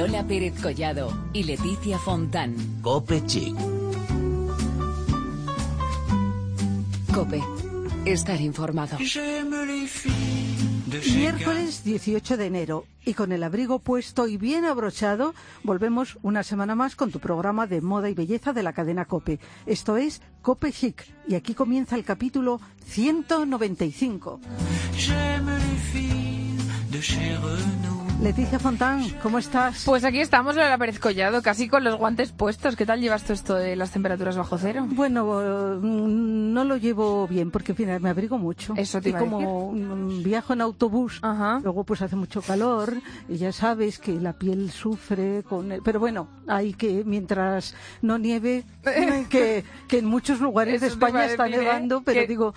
Lola Pérez Collado y Leticia Fontán. Cope Chic. Cope. Estar informado. Miércoles 18 de enero y con el abrigo puesto y bien abrochado volvemos una semana más con tu programa de moda y belleza de la cadena Cope. Esto es Cope Chic y aquí comienza el capítulo 195. Leticia Fontán, ¿cómo estás? Pues aquí estamos, Lola Pérez Collado, casi con los guantes puestos. ¿Qué tal llevas tú esto de las temperaturas bajo cero? Bueno, mm, no lo llevo bien porque, en fin, me abrigo mucho. Eso te y iba a como mm, viajo en autobús, Ajá. luego pues hace mucho calor y ya sabes que la piel sufre con el... Pero bueno, hay que, mientras no nieve, que, que en muchos lugares de Eso España está decir, ¿eh? nevando, pero Que digo...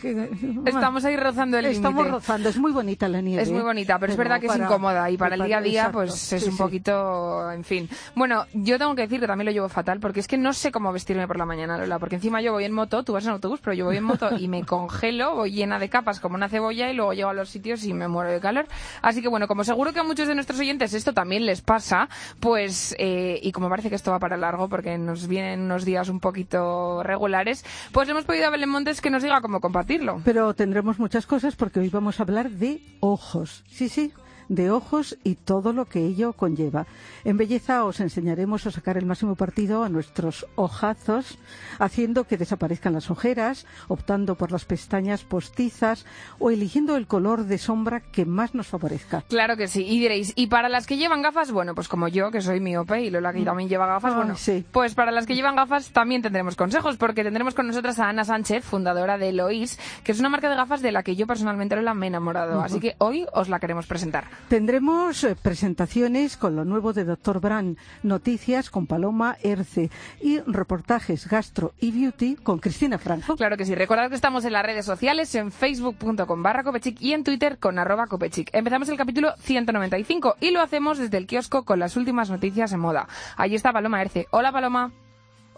que- Estamos ahí rozando el límite. Estamos rozando, es muy bonita la nieve. Es muy bonita, pero, es verdad que es para- y para el día a día exacto, pues es sí, un sí. poquito, en fin. Bueno, yo tengo que decir que también lo llevo fatal porque es que no sé cómo vestirme por la mañana, Lola, porque encima yo voy en moto, tú vas en autobús, pero yo voy en moto y me congelo, voy llena de capas como una cebolla y luego llego a los sitios y me muero de calor. Así que bueno, como seguro que a muchos de nuestros oyentes esto también les pasa, pues, eh, y como parece que esto va para largo porque nos vienen unos días un poquito regulares, pues hemos pedido a Belén Montes que nos diga cómo compartirlo. Pero tendremos muchas cosas porque hoy vamos a hablar de ojos. Sí, sí, de ojos y todo lo que ello conlleva. En belleza os enseñaremos a sacar el máximo partido a nuestros ojazos, haciendo que desaparezcan las ojeras, optando por las pestañas postizas o eligiendo el color de sombra que más nos favorezca. Claro que sí. Y diréis, ¿y para las que llevan gafas? Bueno, pues como yo, que soy miope y Lola que también lleva gafas, Ay, bueno, sí. pues para las que llevan gafas también tendremos consejos, porque tendremos con nosotras a Ana Sánchez, fundadora de Eloís, que es una marca de gafas de la que yo personalmente Lola me he enamorado. Así que hoy os la queremos presentar. Tendremos eh, presentaciones con lo nuevo de Dr. Brand, noticias con Paloma Erce y reportajes gastro y beauty con Cristina Franco. Claro que sí. Recordad que estamos en las redes sociales, en facebook.com barra copechic y en twitter con arroba copechic. Empezamos el capítulo 195 y lo hacemos desde el kiosco con las últimas noticias en moda. Allí está Paloma Erce. Hola Paloma.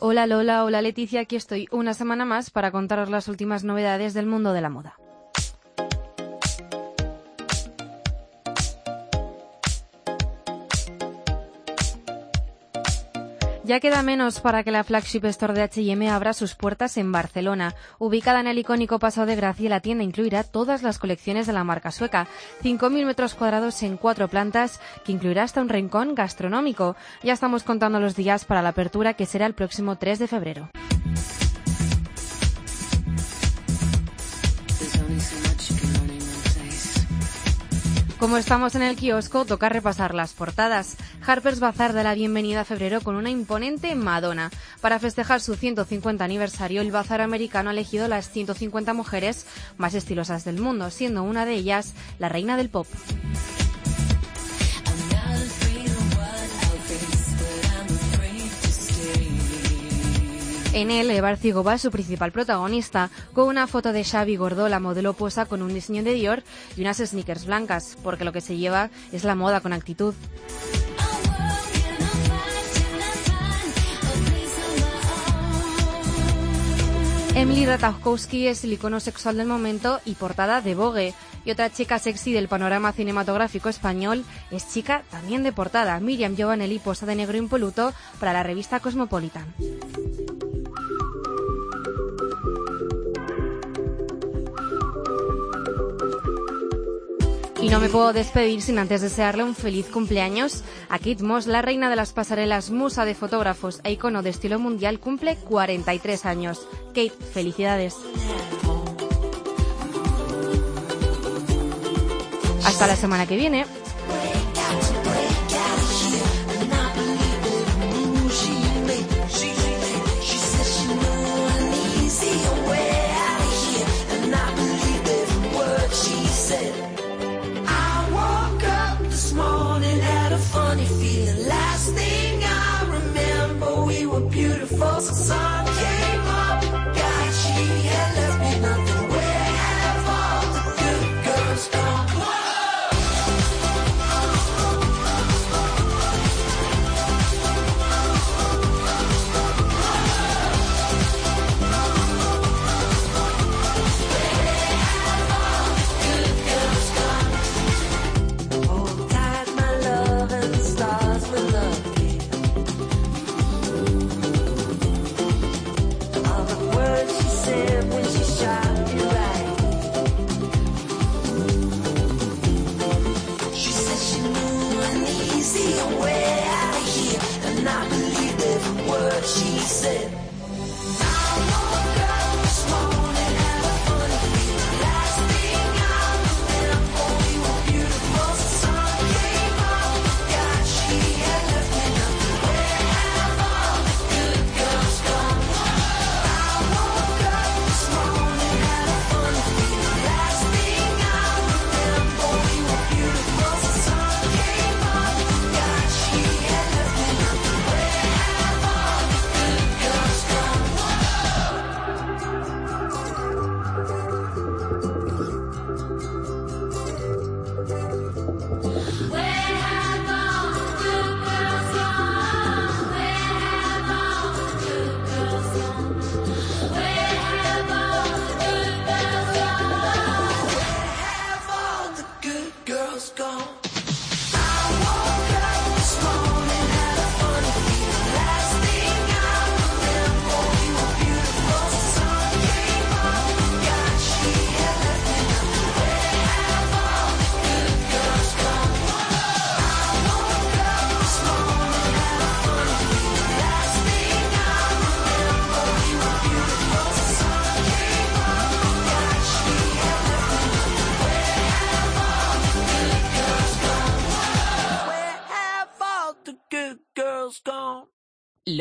Hola Lola, hola Leticia, aquí estoy una semana más para contaros las últimas novedades del mundo de la moda. Ya queda menos para que la flagship store de H&M abra sus puertas en Barcelona. Ubicada en el icónico Paseo de Gracia, la tienda incluirá todas las colecciones de la marca sueca. 5.000 metros cuadrados en cuatro plantas, que incluirá hasta un rincón gastronómico. Ya estamos contando los días para la apertura, que será el próximo 3 de febrero. Como estamos en el kiosco, toca repasar las portadas. Harper's Bazaar da la bienvenida a febrero con una imponente Madonna. Para festejar su 150 aniversario, el bazar americano ha elegido las 150 mujeres más estilosas del mundo, siendo una de ellas la reina del pop. En él, Eva Arcigova es su principal protagonista, con una foto de Xavi Gordó, la modelo posa con un diseño de Dior y unas sneakers blancas, porque lo que se lleva es la moda con actitud. Emily Ratajkowski es el icono sexual del momento y portada de Vogue. Y otra chica sexy del panorama cinematográfico español es chica también de portada. Miriam Giovanelli posa de negro impoluto para la revista Cosmopolitan. No me puedo despedir sin antes desearle un feliz cumpleaños a Kate Moss, la reina de las pasarelas, musa de fotógrafos e icono de estilo mundial, cumple 43 años. Kate, felicidades. Hasta la semana que viene. Nossa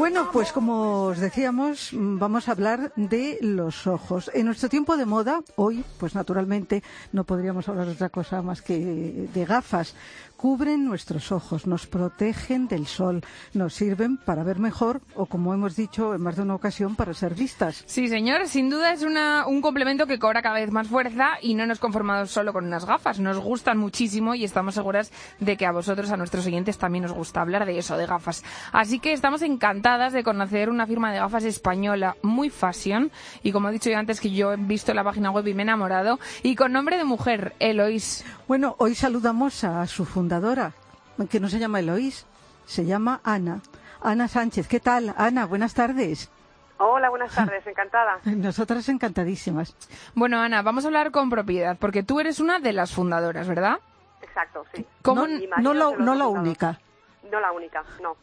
Bueno, pues como os decíamos, vamos a hablar de los ojos. En nuestro tiempo de moda, hoy, pues naturalmente no podríamos hablar de otra cosa más que de gafas. Cubren nuestros ojos, nos protegen del sol, nos sirven para ver mejor o, como hemos dicho en más de una ocasión, para ser vistas. Sí, señor, sin duda es una, un complemento que cobra cada vez más fuerza y no nos conformamos solo con unas gafas, nos gustan muchísimo y estamos seguras de que a vosotros, a nuestros oyentes, también os gusta hablar de eso, de gafas. Así que estamos encantadas de conocer una firma de gafas española muy fashion y como he dicho yo antes que yo he visto la página web y me he enamorado y con nombre de mujer, Eloís. Bueno, hoy saludamos a su fundadora, que no se llama Eloís, se llama Ana. Ana Sánchez, ¿qué tal? Ana, buenas tardes. Hola, buenas tardes, encantada. Nosotras encantadísimas. Bueno, Ana, vamos a hablar con propiedad porque tú eres una de las fundadoras, ¿verdad? Exacto, sí. ¿Cómo- No, no la, no la única. No la única, no.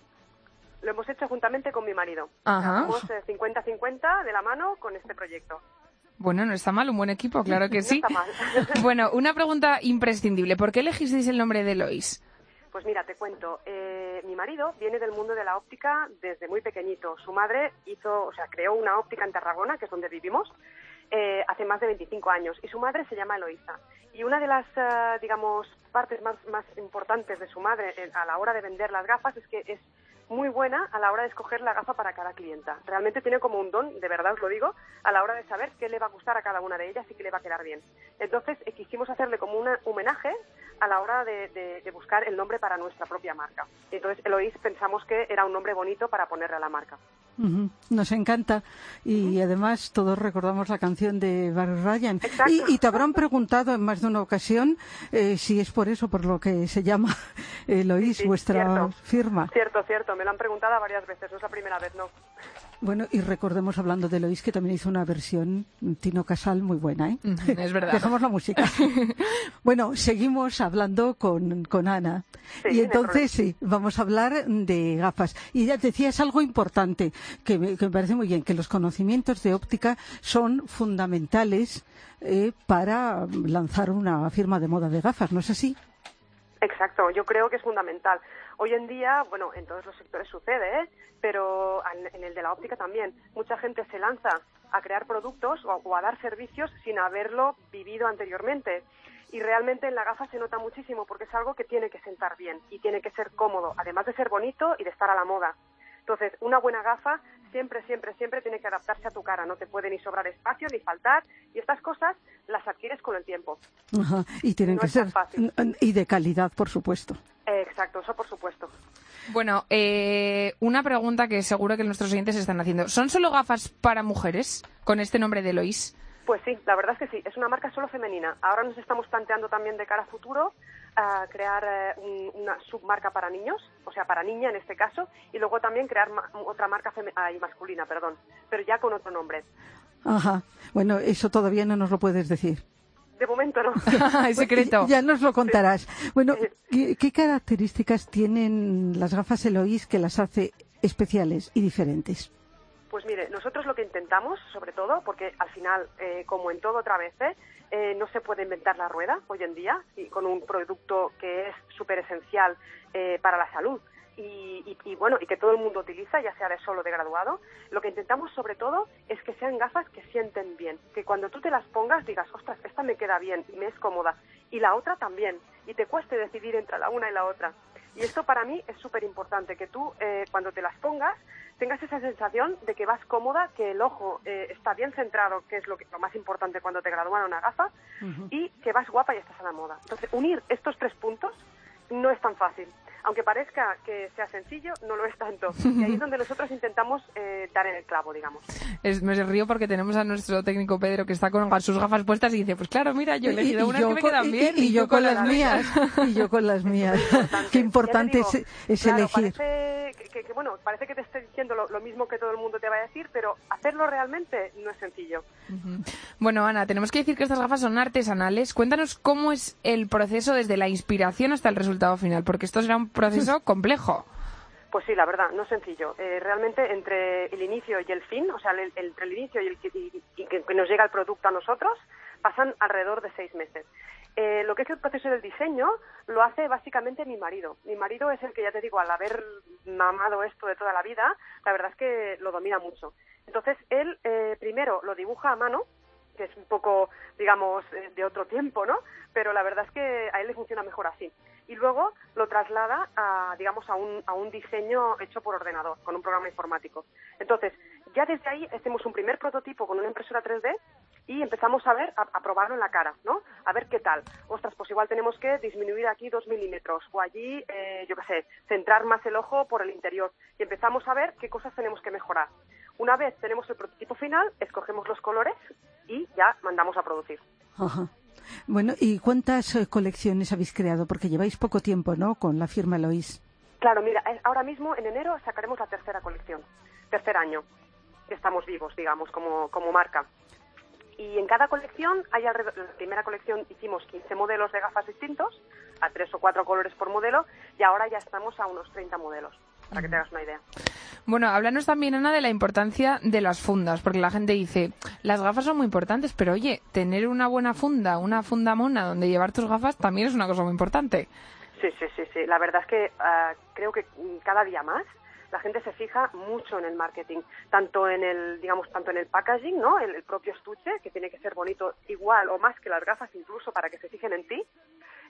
Lo hemos hecho juntamente con mi marido. Ajá. Estamos eh, 50-50 de la mano con este proyecto. Bueno, no está mal, un buen equipo, claro que No sí. está mal. Bueno, una pregunta imprescindible. ¿Por qué elegisteis el nombre de Eloís? Pues mira, te cuento. eh, mi marido viene del mundo de la óptica desde muy pequeñito. Su madre hizo, o sea, creó una óptica en Tarragona, que es donde vivimos, eh, hace más de 25 años. Y su madre se llama Eloísa. Y una de las, eh, digamos, partes más, más importantes de su madre eh, a la hora de vender las gafas es que es muy buena a la hora de escoger la gafa para cada clienta. Realmente tiene como un don, de verdad os lo digo, a la hora de saber qué le va a gustar a cada una de ellas y qué le va a quedar bien. Entonces eh, quisimos hacerle como un homenaje a la hora de, de- de buscar el nombre para nuestra propia marca. Entonces Eloís pensamos que era un nombre bonito para ponerle a la marca. Nos encanta y además todos recordamos la canción de Barry Ryan y, y te habrán preguntado en más de una ocasión eh, si es por eso por lo que se llama Eloís Sí, sí, vuestra cierto. firma. Cierto, cierto, me lo han preguntado varias veces, no es la primera vez, no. Bueno y recordemos hablando de Eloís que también hizo una versión Tino Casal muy buena, ¿eh? Es verdad. Dejamos la música. bueno, seguimos hablando con, con Ana. Sí, y entonces sí, vamos a hablar de gafas. Y ya te decía, es algo importante que me, que me parece muy bien, que los conocimientos de óptica son fundamentales eh, para lanzar una firma de moda de gafas, ¿no es así? Exacto, yo creo que es fundamental. Hoy en día, bueno, en todos los sectores sucede, ¿eh? pero en el de la óptica también. Mucha gente se lanza a crear productos o, o a dar servicios sin haberlo vivido anteriormente. Y realmente en la gafa se nota muchísimo porque es algo que tiene que sentar bien y tiene que ser cómodo, además de ser bonito y de estar a la moda. Entonces, una buena gafa siempre, siempre, siempre tiene que adaptarse a tu cara. No te puede ni sobrar espacio ni faltar. Y estas cosas las adquieres con el tiempo. Ajá. Y tienen No que ser fácil. y de calidad, por supuesto. Eh, exacto, eso por supuesto. Bueno, eh, una pregunta que seguro que nuestros oyentes se están haciendo. ¿Son solo gafas para mujeres con este nombre de Eloís? Pues sí, la verdad es que sí, es una marca solo femenina. Ahora nos estamos planteando también de cara a futuro a crear eh, un- una submarca para niños, o sea, para niña en este caso, y luego también crear ma- otra marca ay, masculina, perdón, pero ya con otro nombre. Ajá. Bueno, eso todavía no nos lo puedes decir. De momento no. El secreto. Ya nos lo contarás. Bueno, Sí. ¿qué, qué características tienen las gafas Eloís que las hace especiales y diferentes? Pues mire, nosotros lo que intentamos, sobre todo, porque al final, eh, como en todo otra vez, ¿eh? Eh, no se puede inventar la rueda hoy en día y con un producto que es súper esencial eh, para la salud y, y- y, bueno y que todo el mundo utiliza, ya sea de solo o de graduado. Lo que intentamos sobre todo es que sean gafas que sienten bien, que cuando tú te las pongas digas, ostras, esta me queda bien y me es cómoda y la otra también y te cueste decidir entre la una y la otra. Y esto para mí es súper importante, que tú eh, cuando te las pongas tengas esa sensación de que vas cómoda, que el ojo eh, está bien centrado, que es lo, que, lo más importante cuando te gradúan una gafa, y que vas guapa y estás a la moda. Entonces, unir estos tres puntos no es tan fácil. Aunque parezca que sea sencillo, no lo es tanto. Y ahí es donde nosotros intentamos eh, dar en el clavo, digamos. Es- me río porque tenemos a nuestro técnico Pedro que está con sus gafas puestas y dice, pues claro, mira, yo he elegido unas que me con- quedan y- bien. y yo con las mías. Y yo con las mías. Qué importante te es, digo, es claro, elegir. Parece que, que- que, bueno, parece que te estoy diciendo lo, lo mismo que todo el mundo te va a decir, pero hacerlo realmente no es sencillo. Bueno, Ana, tenemos que decir que estas gafas son artesanales. Cuéntanos cómo es el proceso desde la inspiración hasta el resultado final, porque esto será un proceso complejo. Pues sí, la verdad, no es sencillo. Eh, realmente entre el inicio y el fin, o sea, el- el- entre el inicio y, el, que- y- y que, que nos llega el producto a nosotros, pasan alrededor de seis meses. Eh, lo que es el proceso del diseño lo hace básicamente mi marido. Mi marido es el que, ya te digo, al haber mamado esto de toda la vida, la verdad es que lo domina mucho. Entonces, él eh, primero lo dibuja a mano, que es un poco, digamos, eh, de otro tiempo, ¿no? Pero la verdad es que a él le funciona mejor así. Y luego lo traslada a, digamos, a un, a un diseño hecho por ordenador, con un programa informático. Entonces, ya desde ahí hacemos un primer prototipo con una impresora 3D y empezamos a ver, a, probarlo en la cara, ¿no? A ver qué tal. Ostras, pues igual tenemos que disminuir aquí dos milímetros o allí, eh, yo qué sé, centrar más el ojo por el interior. Y empezamos a ver qué cosas tenemos que mejorar. Una vez tenemos el prototipo final, escogemos los colores y ya mandamos a producir. Bueno, ¿y cuántas eh, colecciones habéis creado? Porque lleváis poco tiempo, ¿no? Con la firma Eloís. Claro, mira, eh, ahora mismo en enero sacaremos la tercera colección, tercer año estamos vivos, digamos, como, como marca. Y en cada colección, hay alrededor, la primera colección hicimos 15 modelos de gafas distintos, a tres o cuatro colores por modelo, y ahora ya estamos a unos 30 modelos, para que te hagas una idea. Bueno, háblanos también, Ana, de la importancia de las fundas, porque la gente dice, las gafas son muy importantes, pero oye, tener una buena funda, una funda mona donde llevar tus gafas también es una cosa muy importante. Sí, sí, sí, sí. La verdad es que ah, creo que cada día más la gente se fija mucho en el marketing, tanto en el, digamos, tanto en el packaging, ¿no? El, el propio estuche, que tiene que ser bonito igual o más que las gafas, incluso para que se fijen en ti,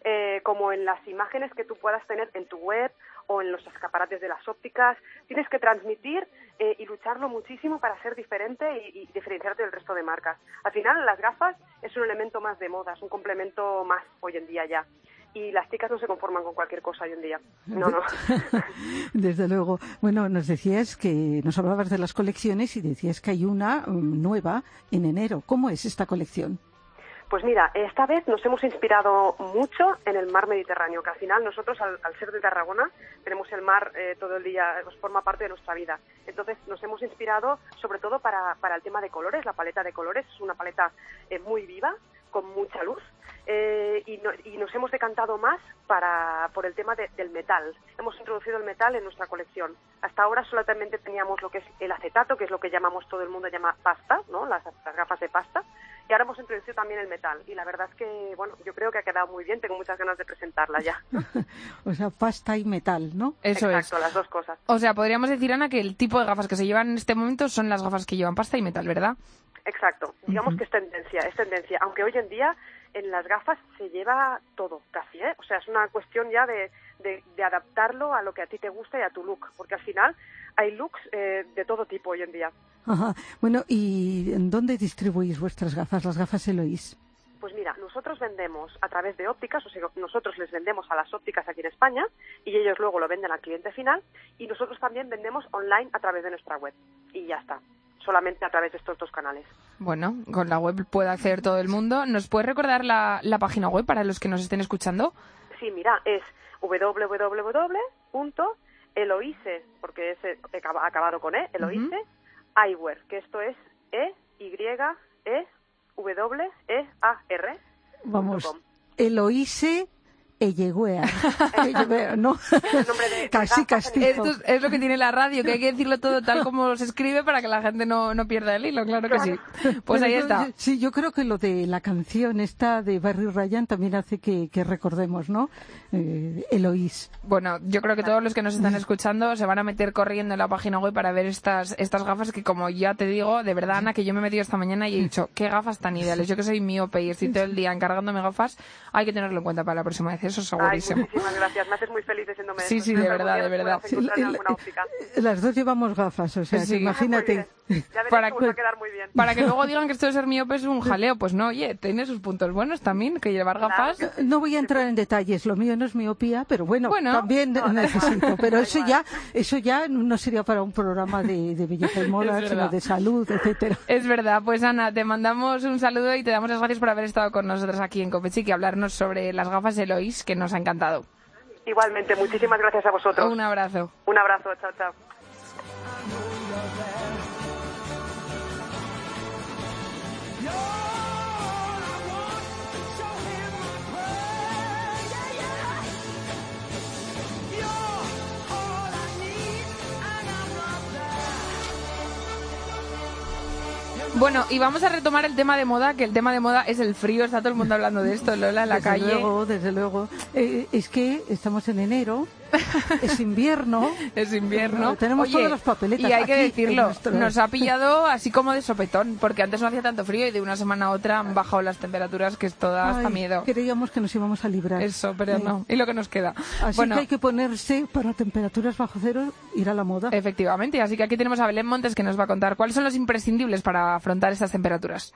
eh, como en las imágenes que tú puedas tener en tu web o en los escaparates de las ópticas. Tienes que transmitir eh, y lucharlo muchísimo para ser diferente y, y diferenciarte del resto de marcas. Al final, las gafas es un elemento más de moda, es un complemento más hoy en día ya. Y las chicas no se conforman con cualquier cosa hoy en día. No, no. Desde luego. Bueno, nos decías que nos hablabas de las colecciones y decías que hay una mm, nueva en enero. ¿Cómo es esta colección? Pues mira, esta vez nos hemos inspirado mucho en el mar Mediterráneo, que al final nosotros, al, al ser de Tarragona, tenemos el mar eh, todo el día, pues, forma parte de nuestra vida. Entonces nos hemos inspirado sobre todo para, para el tema de colores, la paleta de colores es una paleta eh, muy viva, con mucha luz, eh, y, no- y nos hemos decantado más para, por el tema de- del metal. Hemos introducido el metal en nuestra colección. Hasta ahora solamente teníamos lo que es el acetato, que es lo que llamamos todo el mundo llama pasta, ¿no? las, las gafas de pasta, y ahora hemos introducido también el metal. Y la verdad es que, bueno, yo creo que ha quedado muy bien, tengo muchas ganas de presentarla ya. O sea, pasta y metal, ¿no? Eso Exacto, es. las dos cosas. O sea, podríamos decir, Ana, que el tipo de gafas que se llevan en este momento son las gafas que llevan pasta y metal, ¿verdad? Exacto, digamos que es tendencia, es tendencia, aunque hoy en día en las gafas se lleva todo, casi, ¿eh? O sea, es una cuestión ya de, de, de adaptarlo a lo que a ti te gusta y a tu look, porque al final hay looks eh, de todo tipo hoy en día. Ajá. Bueno, ¿y en dónde distribuís vuestras gafas, las gafas Eloís? Pues mira, nosotros vendemos a través de ópticas, o sea, nosotros les vendemos a las ópticas aquí en España y ellos luego lo venden al cliente final y nosotros también vendemos online a través de nuestra web y ya está, solamente a través de estos dos canales. Bueno, con la web puede acceder todo el mundo. ¿Nos puedes recordar la, la página web para los que nos estén escuchando? Sí, mira, es www.eloise, porque es eh, acaba- acabado con E, Eloise, Eyewear, que esto es E, Y, E, W, E, A, R. Vamos. Eloise Elleguea. Elleguea, ¿no? Casi castizo. Esto es, es lo que tiene la radio, que hay que decirlo todo tal como se escribe para que la gente no, no pierda el hilo, claro que sí. Pues Pero ahí está. yo- Sí, yo creo que lo de la canción esta de Barry Ryan también hace que, que recordemos, ¿no? Eh, Eloís. Bueno, yo creo que todos los que nos están escuchando se van a meter corriendo en la página web para ver estas, estas gafas que, como ya te digo, de verdad, Ana, que yo me he metido esta mañana y he dicho, qué gafas tan ideales. Yo que soy miope y estoy todo el día encargándome gafas, hay que tenerlo en cuenta para la próxima vez, eso Ay, segurísimo. muchísimas gracias, me haces muy feliz diciéndome Sí, esto. sí, de verdad, de verdad. en. Las dos llevamos gafas, o sea, Sí. que imagínate. Ya Para va a que- quedar muy bien. Para que luego digan que esto de ser miope es un jaleo. Pues no, oye, tiene sus puntos buenos también, que llevar gafas. No voy a entrar en detalles, lo mío no es miopía, pero bueno, Bueno. también No, necesito. Pero eso igual. ya, eso ya no sería para un programa de, de belleza y moda, sino de salud, etcétera. Es verdad, pues Ana, te mandamos un saludo y te damos las gracias por haber estado con nosotros aquí en Copechic y hablarnos sobre las gafas Eloís, que nos ha encantado. Igualmente, muchísimas gracias a vosotros. Un abrazo. Un abrazo, chao, chao. Bueno, y vamos a retomar el tema de moda, que el tema de moda es el frío, está todo el mundo hablando de esto, Lola, en la desde calle. luego, desde luego. Eh, es que estamos en enero, es invierno. Es invierno. Tenemos Oye, todas las papeletas Y hay que decirlo, nuestro- nos ha pillado así como de sopetón, porque antes no hacía tanto frío y de una semana a otra han bajado las temperaturas, que es toda hasta miedo. Creíamos que nos íbamos a librar. Eso, pero Eh, no. Y lo que nos queda. Así bueno, que hay que ponerse para temperaturas bajo cero, ir a la moda. efectivamente. Así que aquí tenemos a Belén Montes que nos va a contar cuáles son los imprescindibles para afrontar estas temperaturas.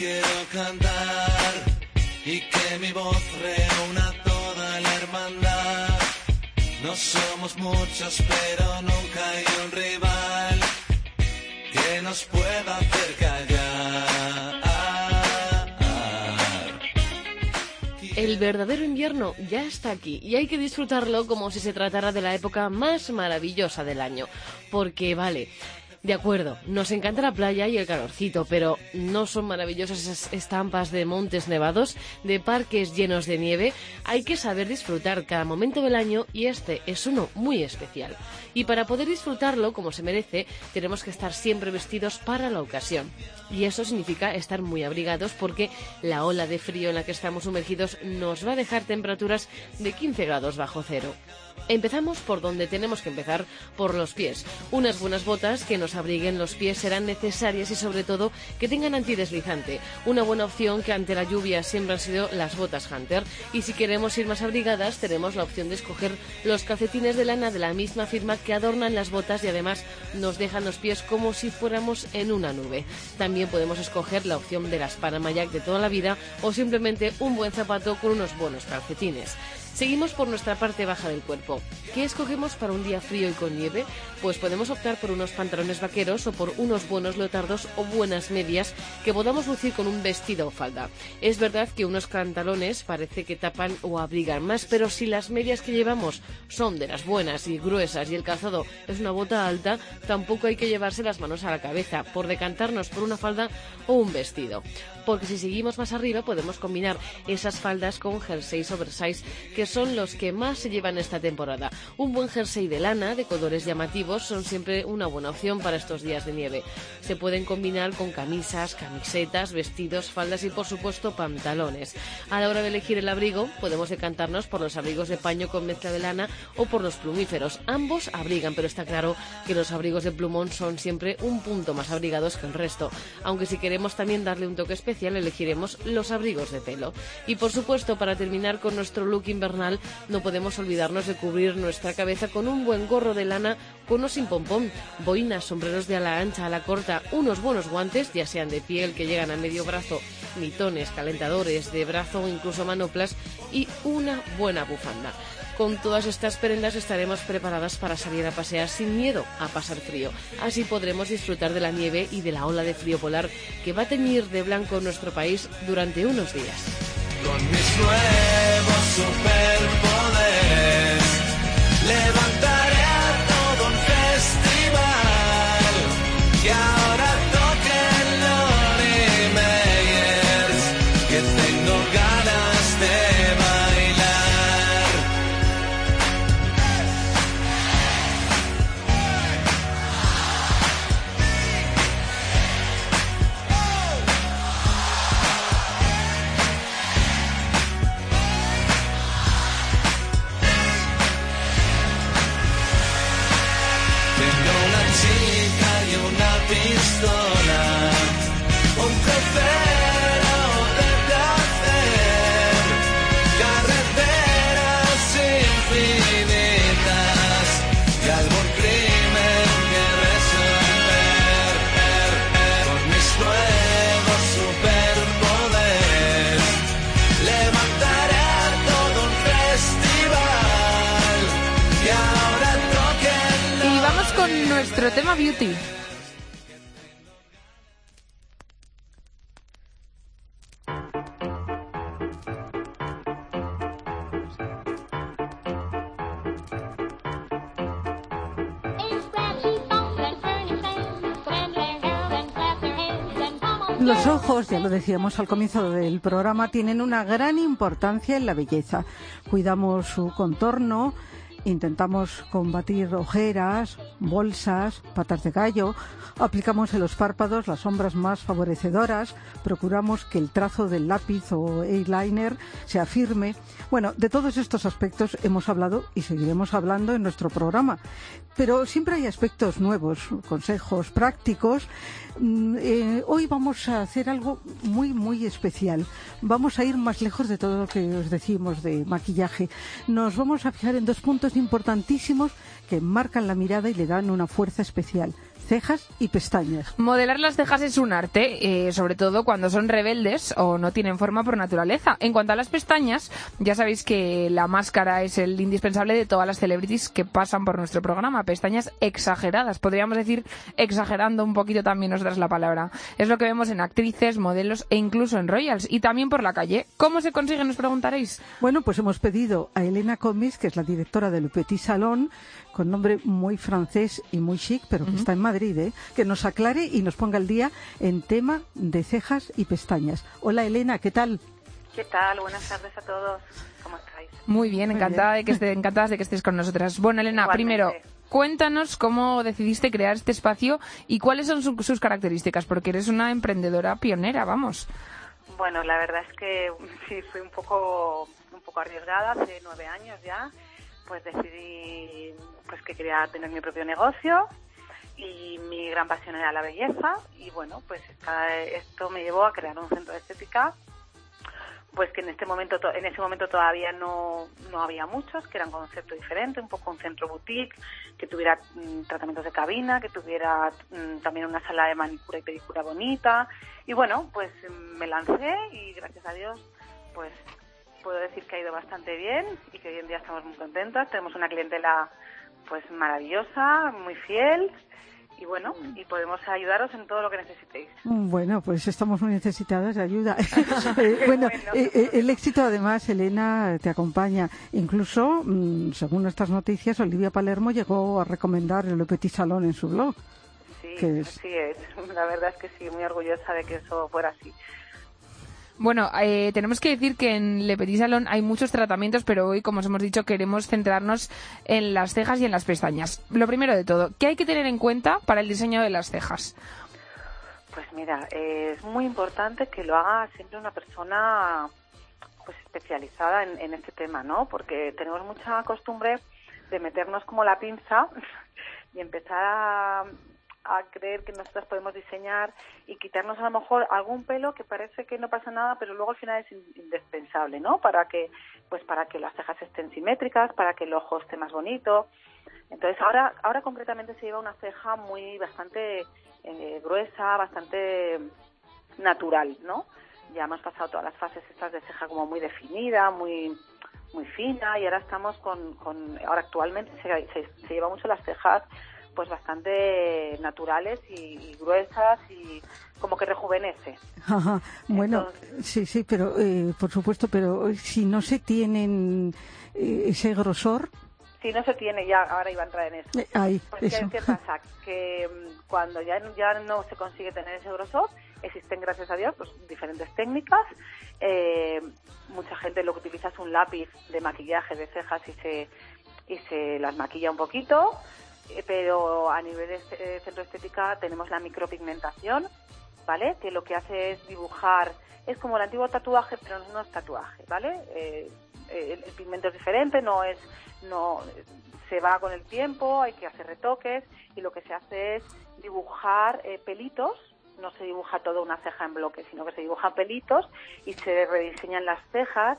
Quiero cantar y que mi voz reúna toda la hermandad. No somos muchos, pero nunca hay un rival que nos pueda hacer callar. El verdadero invierno ya está aquí y hay que disfrutarlo como si se tratara de la época más maravillosa del año. Porque vale, de acuerdo, nos encanta la playa y el calorcito, pero no son maravillosas esas estampas de montes nevados, de parques llenos de nieve. Hay que saber disfrutar cada momento del año y este es uno muy especial. Y para poder disfrutarlo como se merece, tenemos que estar siempre vestidos para la ocasión. Y eso significa estar muy abrigados porque la ola de frío en la que estamos sumergidos nos va a dejar temperaturas de 15 grados bajo cero. Empezamos por donde tenemos que empezar, por los pies. Unas buenas botas que nos abriguen los pies serán necesarias y sobre todo que tengan antideslizante. Una buena opción que ante la lluvia siempre han sido las botas Hunter. Y si queremos ir más abrigadas tenemos la opción de escoger los calcetines de lana de la misma firma que adornan las botas y además nos dejan los pies como si fuéramos en una nube. También podemos escoger la opción de las Panama Jack de toda la vida o simplemente un buen zapato con unos buenos calcetines. Seguimos por nuestra parte baja del cuerpo. ¿Qué escogemos para un día frío y con nieve? Pues podemos optar por unos pantalones vaqueros o por unos buenos leotardos o buenas medias que podamos lucir con un vestido o falda. Es verdad que unos pantalones parece que tapan o abrigan más, pero si las medias que llevamos son de las buenas y gruesas y el calzado es una bota alta, tampoco hay que llevarse las manos a la cabeza por decantarnos por una falda o un vestido. Porque si seguimos más arriba podemos combinar esas faldas con jerseys oversize que son los que más se llevan esta temporada. Un buen jersey de lana de colores llamativos son siempre una buena opción para estos días de nieve. Se pueden combinar con camisas, camisetas, vestidos, faldas y por supuesto pantalones. A la hora de elegir el abrigo podemos decantarnos por los abrigos de paño con mezcla de lana o por los plumíferos. Ambos abrigan, pero está claro que los abrigos de plumón son siempre un punto más abrigados que el resto. Aunque si queremos también darle un toque especial elegiremos los abrigos de pelo. Y por supuesto, para terminar con nuestro look invernal, no podemos olvidarnos de cubrir nuestra cabeza con un buen gorro de lana con o sin pompón, boinas, sombreros de ala ancha, a la corta, unos buenos guantes, ya sean de piel que llegan a medio brazo, mitones, calentadores de brazo o incluso manoplas y una buena bufanda. Con todas estas prendas estaremos preparadas para salir a pasear sin miedo a pasar frío. Así podremos disfrutar de la nieve y de la ola de frío polar que va a teñir de blanco nuestro país durante unos días. Nuevos tema beauty. Los ojos, ya lo decíamos al comienzo del programa, tienen una gran importancia en la belleza. Cuidamos su contorno, intentamos combatir ojeras, bolsas, patas de gallo, aplicamos en los párpados las sombras más favorecedoras, procuramos que el trazo del lápiz o eyeliner sea firme. Bueno, de todos estos aspectos hemos hablado y seguiremos hablando en nuestro programa. Pero siempre hay aspectos nuevos, consejos prácticos. Mm, eh, hoy vamos a hacer algo muy, muy especial. Vamos a ir más lejos de todo lo que os decimos de maquillaje. Nos vamos a fijar en dos puntos importantísimos que marcan la mirada y le dan una fuerza especial. Cejas y pestañas. Modelar las cejas es un arte, eh, sobre todo cuando son rebeldes o no tienen forma por naturaleza. En cuanto a las pestañas, ya sabéis que la máscara es el indispensable de todas las celebrities que pasan por nuestro programa. Pestañas exageradas, podríamos decir exagerando un poquito también nosotras la palabra. Es lo que vemos en actrices, modelos e incluso en royals y también por la calle. ¿Cómo se consigue? Nos preguntaréis. Bueno, pues hemos pedido a Elena Comis, que es la directora del Petit Salón, con nombre muy francés y muy chic, pero que está en Madrid, ¿eh? que nos aclare y nos ponga el día en tema de cejas y pestañas. Hola Elena, ¿qué tal? ¿Qué tal? Buenas tardes a todos. ¿Cómo estáis? Muy bien, Muy encantada de que esté, encantadas de que estés con nosotras. Bueno, Elena, Igualmente. primero, cuéntanos cómo decidiste crear este espacio y cuáles son su- sus características, porque eres una emprendedora pionera, vamos. Bueno, la verdad es que sí, fui un poco, un poco arriesgada hace nueve años ya. Pues decidí pues que quería tener mi propio negocio y mi gran pasión era la belleza y bueno, pues esto me llevó a crear un centro de estética pues que en este momento to- en ese momento todavía no, no había muchos que era un concepto diferente un poco un centro boutique que tuviera mm, tratamientos de cabina que tuviera mm, también una sala de manicura y pedicura bonita. Y bueno pues me lancé y gracias a Dios pues puedo decir que ha ido bastante bien y que hoy en día estamos muy contentas. Tenemos una clientela pues maravillosa muy fiel y bueno y podemos ayudaros en todo lo que necesitéis Bueno, pues estamos muy necesitadas de ayuda. Bueno, eh, eh, el éxito además, Elena, te acompaña. Incluso, mm, según nuestras noticias, Olivia Palermo llegó a recomendar el Petit Salón en su blog. Sí, es- así es. La verdad es que sí, muy orgullosa de que eso fuera así. Bueno, eh, tenemos que decir que en Le Petit Salon hay muchos tratamientos, pero hoy, como os hemos dicho, queremos centrarnos en las cejas y en las pestañas. Lo primero de todo, ¿qué hay que tener en cuenta para el diseño de las cejas? Pues mira, eh, es muy importante que lo haga siempre una persona pues especializada en, en este tema, ¿no? Porque tenemos mucha costumbre de meternos como la pinza y empezar a, a creer que nosotros podemos diseñar y quitarnos a lo mejor algún pelo que parece que no pasa nada, pero luego al final es in- indispensable, ¿no? Para que pues para que las cejas estén simétricas, para que el ojo esté más bonito. Entonces ahora ahora concretamente se lleva una ceja muy bastante eh, gruesa, bastante natural, ¿no? Ya hemos pasado todas las fases estas de ceja como muy definida, muy muy fina y ahora estamos con, con ahora actualmente se- se lleva mucho las cejas pues bastante naturales y, y gruesas y como que rejuvenece. Ajá. Bueno, Entonces- sí, sí, pero eh, por supuesto, pero si no se tienen eh, ese grosor, Si no se tiene ya, ahora iba a entrar en eso. eh, ahí, Pues ¿qué, eso. qué pasa? Que mm, cuando ya, ya no se consigue tener ese grosor, existen, gracias a Dios, pues diferentes técnicas. Eh, mucha gente lo que utiliza es un lápiz de maquillaje de cejas y se, y se las maquilla un poquito. Eh, pero a nivel de este- centro estética tenemos la micropigmentación, ¿vale? Que lo que hace es dibujar, es como el antiguo tatuaje, pero no es tatuaje, ¿vale? Eh, eh, el, pigmento es diferente, no es, no, se va con el tiempo, hay que hacer retoques y lo que se hace es dibujar eh, pelitos, no se dibuja toda una ceja en bloque, sino que se dibujan pelitos y se rediseñan las cejas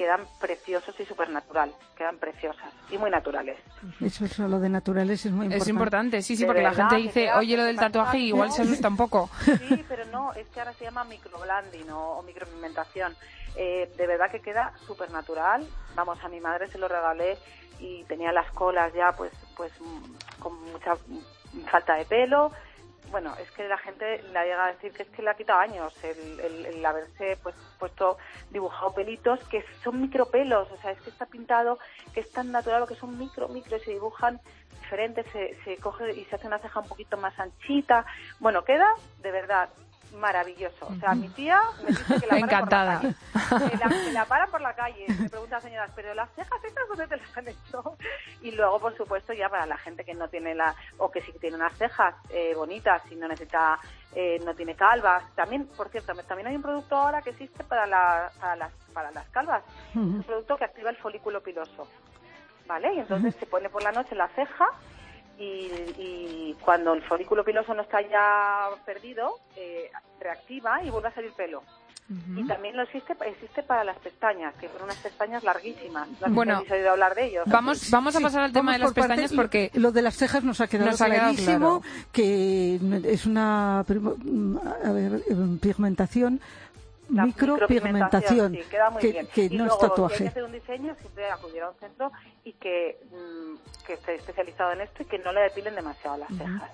quedan preciosos y súper natural, quedan preciosas y muy naturales. Eso, eso, lo de naturales es muy importante. Es importante, sí, sí, De porque la verdad, gente que dice, oye, lo del tatuaje y igual se asusta un poco. Sí, pero no, es que ahora se llama microblending o, o micropigmentación. Eh, de verdad que queda súper natural. Vamos, a mi madre se lo regalé y tenía las colas ya pues pues mm, con mucha falta de pelo. Bueno, es que la gente la llega a decir que es que le ha quitado años el, el- el haberse pues puesto dibujado pelitos que son micropelos, o sea, es que está pintado, que es tan natural, que son micro, micro, y se dibujan diferentes, se, se coge y se hace una ceja un poquito más anchita. Bueno, queda de verdad maravilloso. O sea, mi tía me dice que la Encantada. por la calle. La, para por la calle. Me preguntan las señoras, pero las cejas estas dónde te las han hecho? Y luego, por supuesto, ya para la gente que no tiene la, o que sí que tiene unas cejas eh, bonitas y no necesita, eh, no tiene calvas. También, por cierto, también hay un producto ahora que existe para, la, para, las, para las calvas. Un producto que activa el folículo piloso. ¿Vale? Y entonces se pone por la noche la ceja y, y cuando el folículo piloso no está ya perdido, eh, reactiva y vuelve a salir pelo. Y también lo existe, existe para las pestañas, que son unas pestañas larguísimas. No sé si Bueno, oído hablar de ellos. Vamos, vamos a Sí, pasar al tema de las por pestañas porque Lo de las cejas nos ha quedado Nos ha quedado clarísimo claro. que es una prim- a ver, pigmentación, La micropigmentación, sí, queda muy que, bien. que y no luego, es si hay tatuaje. que hacer un diseño, siempre acudir a un centro y que, mm, que esté especializado en esto y que no le depilen demasiado las cejas.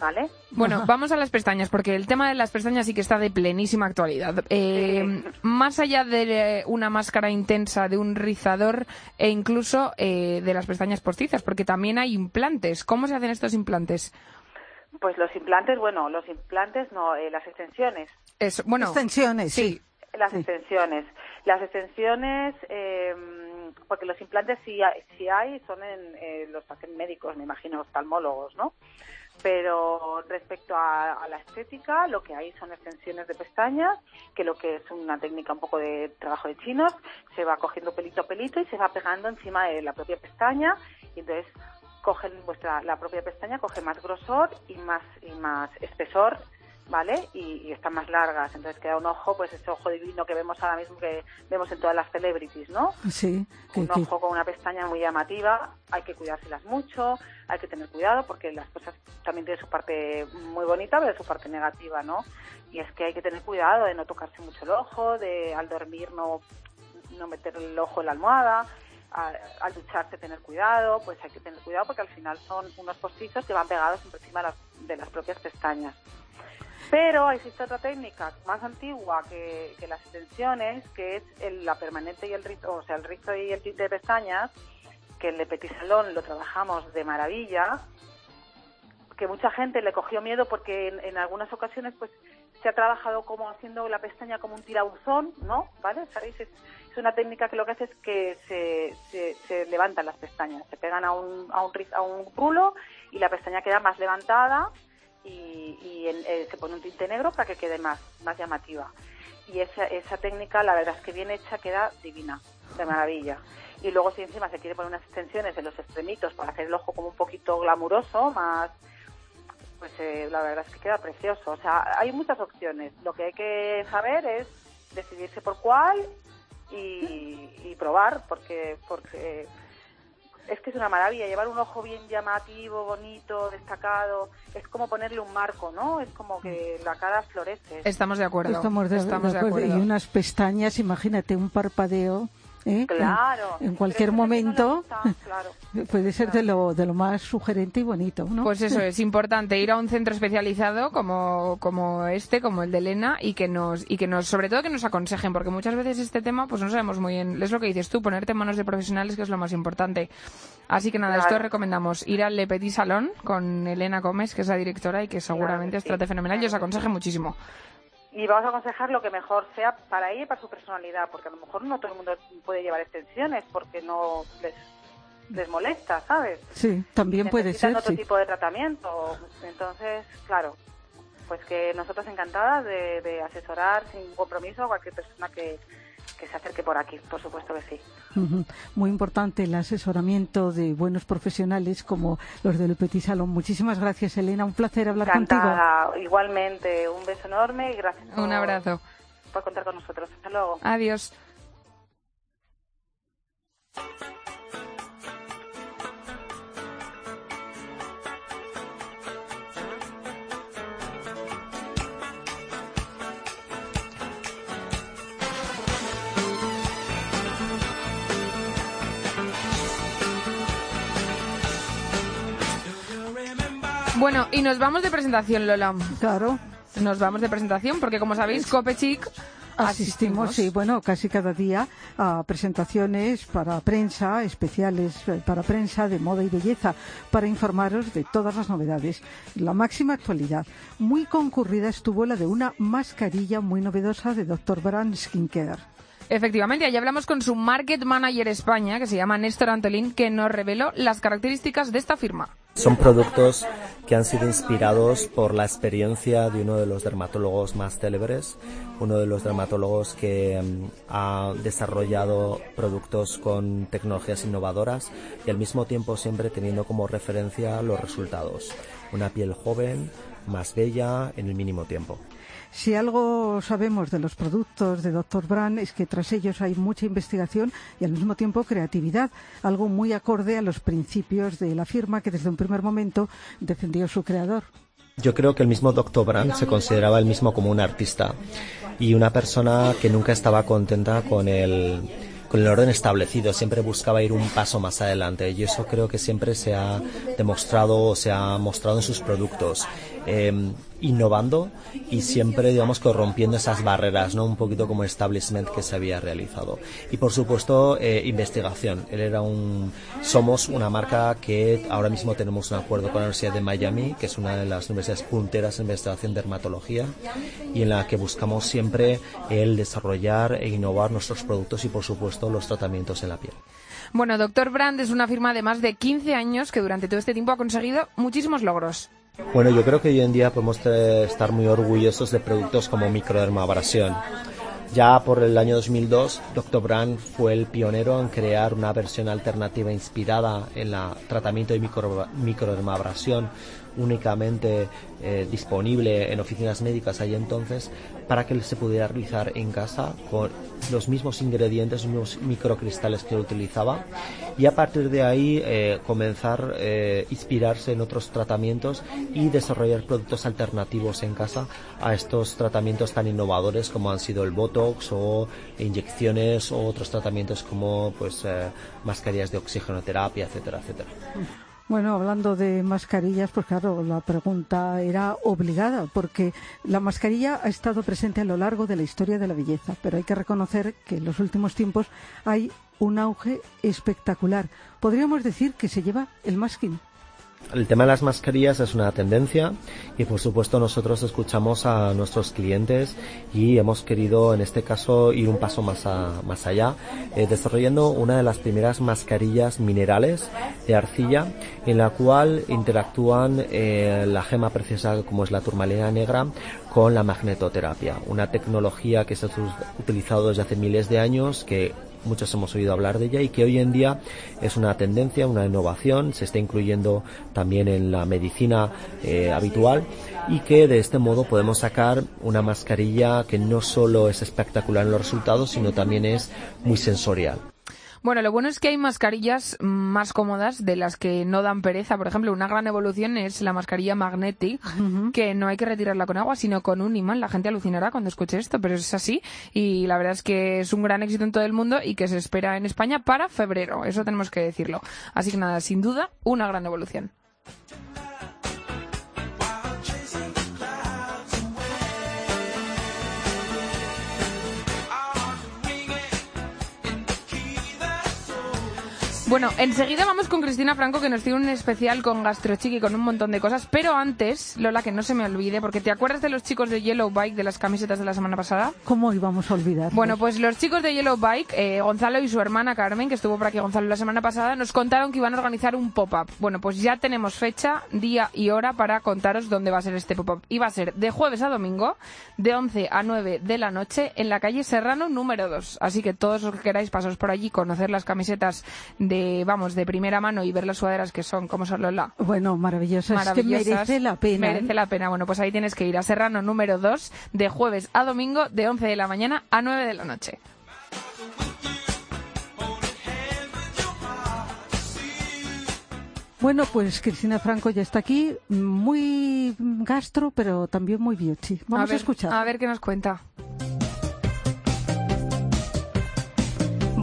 ¿Vale? Bueno, vamos a las pestañas, porque el tema de las pestañas sí que está de plenísima actualidad. Eh, Más allá de una máscara intensa, de un rizador e incluso eh, de las pestañas postizas, porque también hay implantes. ¿Cómo se hacen estos implantes? Pues los implantes, bueno, los implantes no, eh, las extensiones. Es, bueno, Extensiones, sí. Las Sí. extensiones. Las extensiones, eh, porque los implantes sí hay, sí hay son en eh, los hacen médicos, me imagino, oftalmólogos, ¿no? Pero respecto a, a la estética, lo que hay son extensiones de pestañas, que lo que es una técnica un poco de trabajo de chinos, se va cogiendo pelito a pelito y se va pegando encima de la propia pestaña y entonces cogen vuestra la propia pestaña coge más grosor y más y más espesor ¿vale? Y, y están más largas, entonces queda un ojo, pues ese ojo divino que vemos ahora mismo, que vemos en todas las celebrities, ¿no? Sí, Un que- ojo con una pestaña muy llamativa, hay que cuidárselas mucho, hay que tener cuidado porque las cosas también tienen su parte muy bonita, pero su parte negativa, ¿no? Y es que hay que tener cuidado de no tocarse mucho el ojo, de al dormir no, no meter el ojo en la almohada, a- al ducharse tener cuidado, pues hay que tener cuidado porque al final son unos postizos que van pegados encima de las, de las propias pestañas. Pero existe otra técnica más antigua que, las extensiones, que es el- la permanente y el rizo, o sea, el rizo y el tinte de pestañas, que el de Petit Salón lo trabajamos de maravilla, que mucha gente le cogió miedo porque en algunas ocasiones pues se ha trabajado como haciendo la pestaña como un tirabuzón, ¿no? ¿Vale? ¿Sabéis? Es, una técnica que lo que hace es que se, se, se levantan las pestañas, se pegan a un, a un, a un rulo y la pestaña queda más levantada y, y en- eh, se pone un tinte negro para que quede más, más llamativa. Y esa, esa técnica, la verdad es que bien hecha, queda divina, de maravilla. Y luego si encima se quiere poner unas extensiones en los extremitos para hacer el ojo como un poquito glamuroso, más, pues eh, la verdad es que queda precioso. O sea, hay muchas opciones. Lo que hay que saber es decidirse por cuál y, y probar, porque, porque es que es una maravilla. Llevar un ojo bien llamativo, bonito, destacado, es como ponerle un marco, ¿no? Es como que la cara florece. estamos de acuerdo. Estamos de, Estamos de acuerdo. Y unas pestañas, imagínate, un parpadeo. ¿Eh? Claro. En, cualquier no momento gusta, claro. puede ser de lo, de lo más sugerente y bonito, ¿no? Pues eso, es importante ir a un centro especializado como, como este, como el de Elena, y que nos, y que nos, sobre todo que nos aconsejen, porque muchas veces este tema, pues no sabemos muy bien, es lo que dices tú, ponerte en manos de profesionales, que es lo más importante. Así que nada, Claro. esto recomendamos ir al Le Petit Salón con Elena Gómez, que es la directora y que seguramente os trate sí, fenomenal y os aconseje muchísimo. Y vamos a aconsejar lo que mejor sea para ella y para su personalidad, porque a lo mejor no todo el mundo puede llevar extensiones porque no les, les molesta, ¿sabes? Sí, también puede ser, otro sí. tipo de tratamiento. Entonces, claro, pues que nosotros encantadas de, de asesorar sin compromiso a cualquier persona que, que se acerque por aquí, por supuesto que sí. Muy importante el asesoramiento de buenos profesionales como los del Petit Salón. Muchísimas gracias, Elena. Un placer hablar contigo. Igualmente, un beso enorme y gracias por, Un abrazo. por contar con nosotros. Hasta luego. Adiós. Bueno, y nos vamos de presentación, Lola. Claro. Nos vamos de presentación porque, como sabéis, Copechic Asistimos, sí, bueno, casi cada día a presentaciones para prensa, especiales eh, para prensa de moda y belleza, para informaros de todas las novedades. La máxima actualidad. Muy concurrida estuvo la de una mascarilla muy novedosa de Dr. Brand Skincare. Efectivamente, allí hablamos con su Market Manager España, que se llama Néstor Antolín, que nos reveló las características de esta firma. Son productos que han sido inspirados por la experiencia de uno de los dermatólogos más célebres, uno de los dermatólogos que mm, ha desarrollado productos con tecnologías innovadoras y al mismo tiempo siempre teniendo como referencia los resultados. Una piel joven, más bella, en el mínimo tiempo. Si algo sabemos de los productos de Dr. Brand es que tras ellos hay mucha investigación y al mismo tiempo creatividad, algo muy acorde a los principios de la firma que desde un primer momento defendió su creador. Yo creo que el mismo Dr. Brand se consideraba el mismo como un artista y una persona que nunca estaba contenta con el con el orden establecido, siempre buscaba ir un paso más adelante y eso creo que siempre se ha demostrado o se ha mostrado en sus productos. Eh, innovando y siempre, digamos, que rompiendo esas barreras, ¿no? Un poquito como establishment que se había realizado. Y por supuesto, eh, investigación. Él era un, somos una marca que ahora mismo tenemos un acuerdo con la Universidad de Miami, que es una de las universidades punteras en investigación de dermatología y en la que buscamos siempre el desarrollar e innovar nuestros productos y, por supuesto, los tratamientos en la piel. Bueno, Dr. Brand es una firma de más de 15 años que durante todo este tiempo ha conseguido muchísimos logros. Bueno, yo creo que hoy en día podemos estar muy orgullosos de productos como microdermabrasión. Ya por el año 2002, Dr. Brand fue el pionero en crear una versión alternativa inspirada en el tratamiento de micro, microdermabrasión únicamente eh, disponible en oficinas médicas ahí entonces para que se pudiera realizar en casa con los mismos ingredientes, los mismos microcristales que utilizaba y a partir de ahí eh, comenzar a eh, inspirarse en otros tratamientos y desarrollar productos alternativos en casa a estos tratamientos tan innovadores como han sido el Botox o inyecciones o otros tratamientos como pues eh, mascarillas de oxigenoterapia, etcétera, etcétera. Bueno, hablando de mascarillas, pues claro, la pregunta era obligada, porque la mascarilla ha estado presente a lo largo de la historia de la belleza, pero hay que reconocer que en los últimos tiempos hay un auge espectacular. Podríamos decir que se lleva el masking. El tema de las mascarillas es una tendencia y por supuesto nosotros escuchamos a nuestros clientes y hemos querido en este caso ir un paso más, a- más allá eh, desarrollando una de las primeras mascarillas minerales de arcilla en la cual interactúan eh, la gema preciosa como es la turmalina negra con la magnetoterapia, una tecnología que se ha utilizado desde hace miles de años que muchos hemos oído hablar de ella y que hoy en día es una tendencia, una innovación, se está incluyendo también en la medicina eh, habitual y que de este modo podemos sacar una mascarilla que no solo es espectacular en los resultados, sino también es muy sensorial. Bueno, lo bueno es que hay mascarillas más cómodas de las que no dan pereza. Por ejemplo, una gran evolución es la mascarilla Magnetic, que no hay que retirarla con agua, sino con un imán. La gente alucinará cuando escuche esto, pero es así. Y la verdad es que es un gran éxito en todo el mundo y que se espera en España para febrero. Eso tenemos que decirlo. Así que nada, sin duda, una gran evolución. Bueno, enseguida vamos con Cristina Franco que nos tiene un especial con Gastrochic y con un montón de cosas. Pero antes, Lola, que no se me olvide, porque ¿te acuerdas de los chicos de Yellow Bike de las camisetas de la semana pasada? ¿Cómo íbamos a olvidar? Bueno, pues los chicos de Yellow Bike, eh, Gonzalo y su hermana Carmen, que estuvo por aquí Gonzalo la semana pasada, nos contaron que iban a organizar un pop-up. Bueno, pues ya tenemos fecha, día y hora para contaros dónde va a ser este pop-up. Y va a ser de jueves a domingo, de 11 a 9 de la noche, en la calle Serrano número 2. Así que todos los que queráis pasaros por allí, conocer las camisetas de, vamos, de primera mano y ver las sudaderas que son, como son Lola. Bueno. Es que Maravillosas. merece la pena. ¿eh? Merece la pena. Bueno, pues ahí tienes que ir a Serrano número 2 de jueves a domingo de 11 de la mañana a 9 de la noche. Bueno, pues Cristina Franco ya está aquí, muy gastro, pero también muy beauty. Vamos a, ver, escuchar. A ver qué nos cuenta.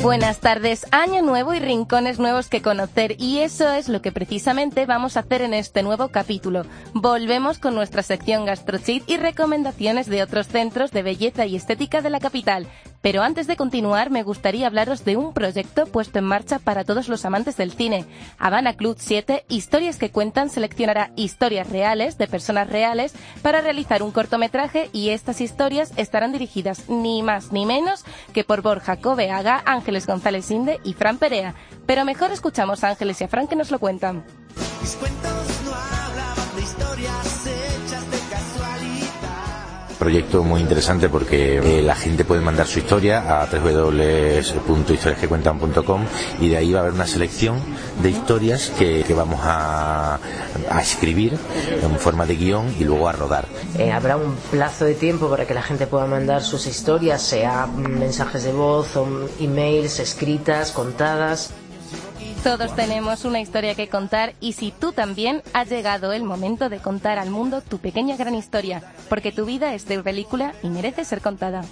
Buenas tardes, año nuevo y rincones nuevos que conocer y eso es lo que precisamente vamos a hacer en este nuevo capítulo. Volvemos con nuestra sección GastroChit y recomendaciones de otros centros de belleza y estética de la capital. Pero antes de continuar me gustaría hablaros de un proyecto puesto en marcha para todos los amantes del cine. Habana Club 7, Historias que cuentan, seleccionará historias reales de personas reales para realizar un cortometraje y estas historias estarán dirigidas ni más ni menos que por Borja Coveaga, Ángeles González Inde y Fran Perea. Pero mejor escuchamos a Ángeles y a Fran que nos lo cuentan. Proyecto muy interesante porque eh, la gente puede mandar su historia a www.historiasquecuentan.com y de ahí va a haber una selección de historias que, vamos a, a escribir en forma de guion y luego a rodar. Eh, habrá un plazo de tiempo para que la gente pueda mandar sus historias, sea mensajes de voz o emails, escritas, contadas. Todos tenemos una historia que contar y si tú también, ha llegado el momento de contar al mundo tu pequeña gran historia, porque tu vida es de película y merece ser contada.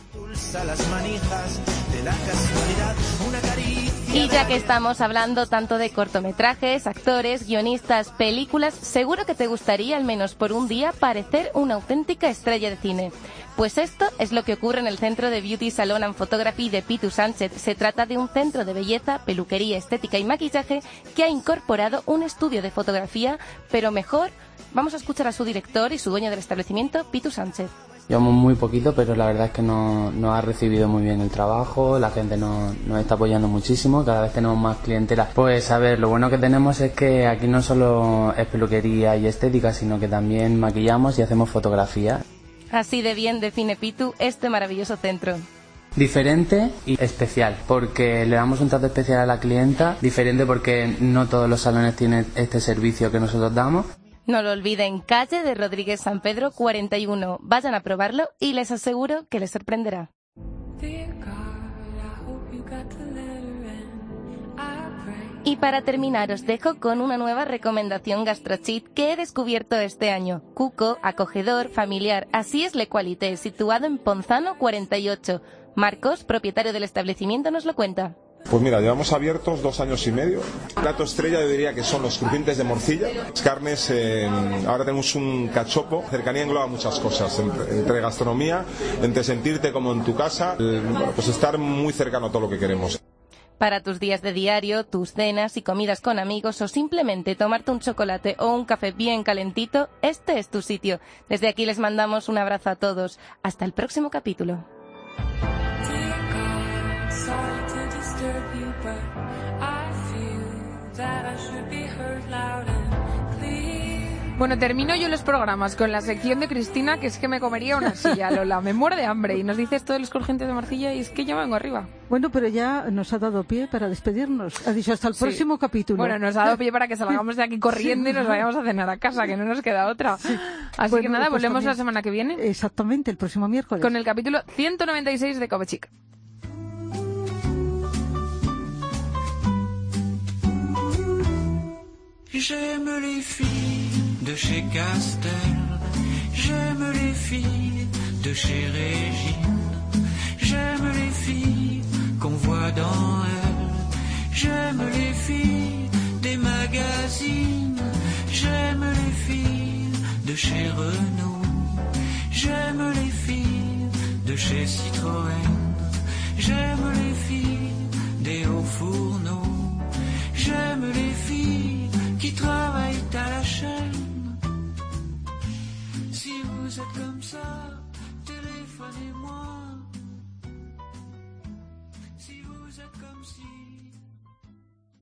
Y ya que estamos hablando tanto de cortometrajes, actores, guionistas, películas, seguro que te gustaría al menos por un día parecer una auténtica estrella de cine. Pues esto es lo que ocurre en el Centro de Beauty Salon and Photography de Pitu Sánchez. Se trata de un centro de belleza, peluquería, estética y maquillaje que ha incorporado un estudio de fotografía, pero mejor, vamos a escuchar a su director y su dueño del establecimiento, Pitu Sánchez. Llevamos muy poquito, pero la verdad es que nos, nos ha recibido muy bien el trabajo, la gente nos, nos está apoyando muchísimo, cada vez tenemos más clientela. Pues a ver, lo bueno que tenemos es que aquí no solo es peluquería y estética, sino que también maquillamos y hacemos fotografía. Así de bien define Pitu este maravilloso centro. Diferente y especial, porque le damos un trato especial a la clienta, diferente porque no todos los salones tienen este servicio que nosotros damos. No lo olviden, calle de Rodríguez San Pedro 41. Vayan a probarlo y les aseguro que les sorprenderá. Y para terminar os dejo con una nueva recomendación gastrochit que he descubierto este año. Cuco, acogedor, familiar, así es Le Qualité, situado en Ponzano 48. Marcos, propietario del establecimiento, nos lo cuenta. Pues mira, llevamos abiertos dos años y medio. Plato estrella yo diría que son los crujientes de morcilla. Las carnes, ahora tenemos un cachopo. Cercanía engloba muchas cosas, entre, gastronomía, entre sentirte como en tu casa, pues estar muy cercano a todo lo que queremos. Para tus días de diario, tus cenas y comidas con amigos o simplemente tomarte un chocolate o un café bien calentito, este es tu sitio. Desde aquí les mandamos un abrazo a todos. Hasta el próximo capítulo. Bueno, termino yo los programas con la sección de Cristina, que es que me comería una silla, Lola. Me muero de hambre. Y nos dice esto de los crujientes de morcilla y es que yo vengo arriba. Bueno, pero ya nos ha dado pie para despedirnos. Ha dicho hasta el Sí. próximo capítulo. Bueno, nos ha dado pie para que salgamos de aquí corriendo y nos vayamos a cenar a casa, que no nos queda otra. Así que nada, pues volvemos también- la semana que viene Exactamente, el próximo miércoles. con el capítulo 196 de Covechic. J'aime les filles de chez Castel, j'aime les filles de chez Régine, j'aime les filles qu'on voit dans elle, j'aime les filles des magazines, j'aime les filles de chez Renault, j'aime les filles de chez Citroën, j'aime les filles des hauts fourneaux, j'aime les filles travaillent à la chaîne. Si vous êtes comme ça, téléphonez-moi. Si vous êtes comme si